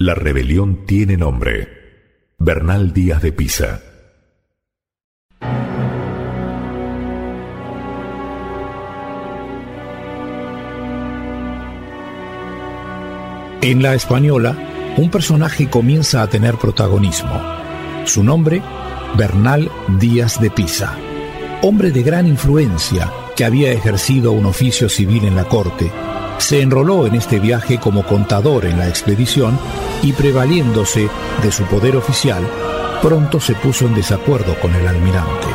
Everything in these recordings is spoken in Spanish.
La rebelión tiene nombre. Bernal Díaz de Pisa. En la española, un personaje comienza a tener protagonismo. Su nombre, Bernal Díaz de Pisa. Hombre de gran influencia que había ejercido un oficio civil en la corte, se enroló en este viaje como contador en la expedición y prevaliéndose de su poder oficial, pronto se puso en desacuerdo con el almirante.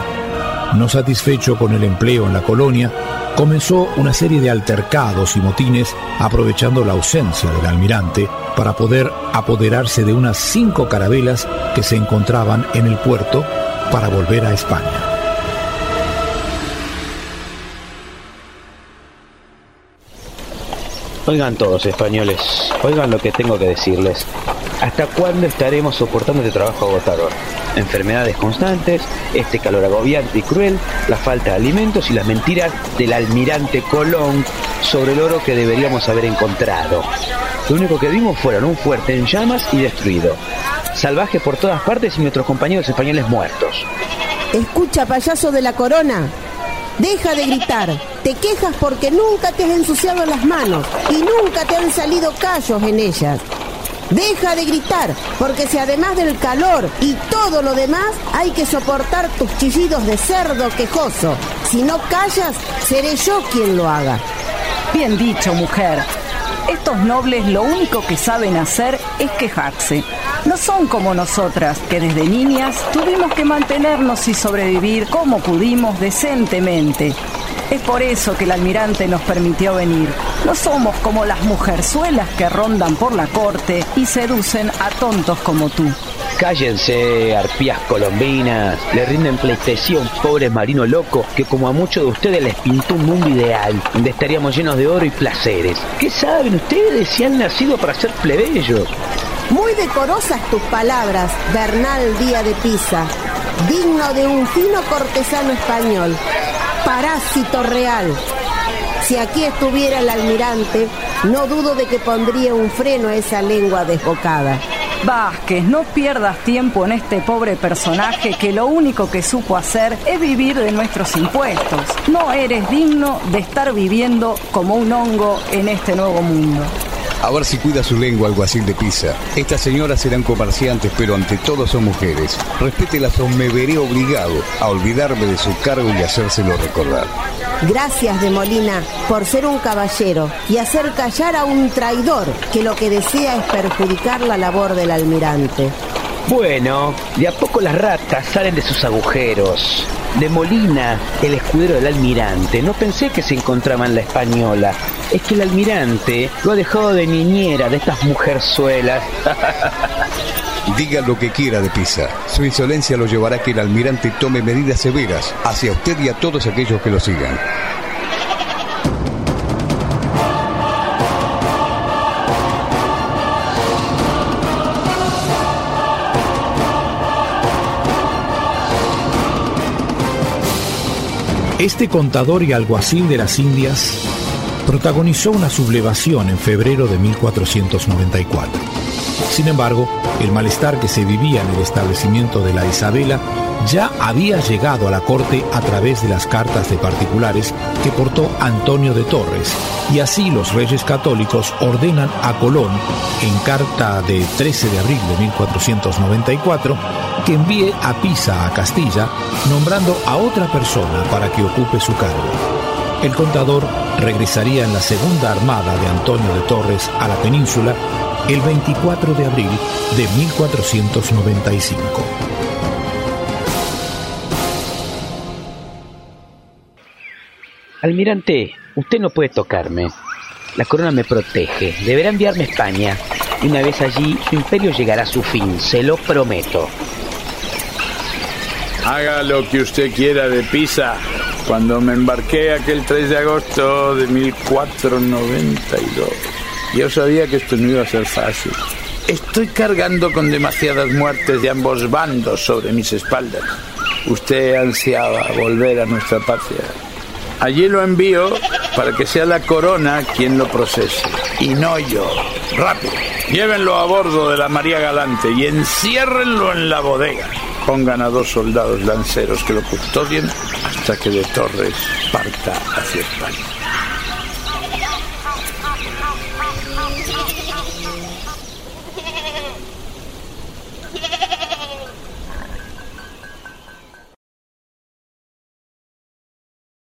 No satisfecho con el empleo en la colonia, comenzó una serie de altercados y motines aprovechando la ausencia del almirante para poder apoderarse de unas cinco carabelas que se encontraban en el puerto para volver a España. Oigan todos españoles, oigan lo que tengo que decirles. ¿Hasta cuándo estaremos soportando este trabajo agotador? Enfermedades constantes, este calor agobiante y cruel, la falta de alimentos y las mentiras del almirante Colón sobre el oro que deberíamos haber encontrado. Lo único que vimos fueron un fuerte en llamas y destruido. Salvajes por todas partes y nuestros compañeros españoles muertos. Escucha, payaso de la corona. Deja de gritar. Te quejas porque nunca te has ensuciado las manos y nunca te han salido callos en ellas. Deja de gritar, porque si además del calor y todo lo demás hay que soportar tus chillidos de cerdo quejoso, si no callas, seré yo quien lo haga. Bien dicho, mujer. Estos nobles lo único que saben hacer es quejarse. No son como nosotras, que desde niñas tuvimos que mantenernos y sobrevivir como pudimos decentemente. Es por eso que el almirante nos permitió venir. No somos como las mujerzuelas que rondan por la corte y seducen a tontos como tú. Cállense, arpías colombinas. Le rinden pleitesía pobre marino loco que como a muchos de ustedes les pintó un mundo ideal, donde estaríamos llenos de oro y placeres. ¿Qué saben ustedes si han nacido para ser plebeyos? Muy decorosas tus palabras, Bernal Díaz de Pisa, digno de un fino cortesano español, parásito real. Si aquí estuviera el almirante, no dudo de que pondría un freno a esa lengua desbocada. Vázquez, no pierdas tiempo en este pobre personaje que lo único que supo hacer es vivir de nuestros impuestos. No eres digno de estar viviendo como un hongo en este nuevo mundo. A ver si cuida su lengua, alguacil de Pisa. Estas señoras serán comerciantes, pero ante todo son mujeres. Respételas o me veré obligado a olvidarme de su cargo y hacérselo recordar. Gracias de Molina por ser un caballero y hacer callar a un traidor que lo que desea es perjudicar la labor del almirante. Bueno, de a poco las ratas salen de sus agujeros. De Molina, el escudero del almirante, no pensé que se encontraba en la española. Es que el almirante lo ha dejado de niñera de estas mujerzuelas. Diga lo que quiera de Pisa. Su insolencia lo llevará a que el almirante tome medidas severas hacia usted y a todos aquellos que lo sigan. Este contador y alguacil de las Indias protagonizó una sublevación en febrero de 1494. Sin embargo, el malestar que se vivía en el establecimiento de la Isabela ya había llegado a la corte a través de las cartas de particulares que portó Antonio de Torres, y así los reyes católicos ordenan a Colón, en carta de 13 de abril de 1494, que envíe a Pisa, a Castilla, nombrando a otra persona para que ocupe su cargo. El contador regresaría en la segunda armada de Antonio de Torres a la península el 24 de abril de 1495. Almirante, usted no puede tocarme. La corona me protege. Deberá enviarme a España. Y una vez allí, su imperio llegará a su fin, se lo prometo. Haga lo que usted quiera de Pisa. Cuando me embarqué aquel 3 de agosto de 1492, yo sabía que esto no iba a ser fácil. Estoy cargando con demasiadas muertes de ambos bandos sobre mis espaldas. Usted ansiaba volver a nuestra patria. Allí lo envío para que sea la corona quien lo procese, y no yo. Rápido, llévenlo a bordo de la María Galante y enciérrenlo en la bodega. Pongan a dos soldados lanceros que lo custodien hasta que de Torres parta hacia España.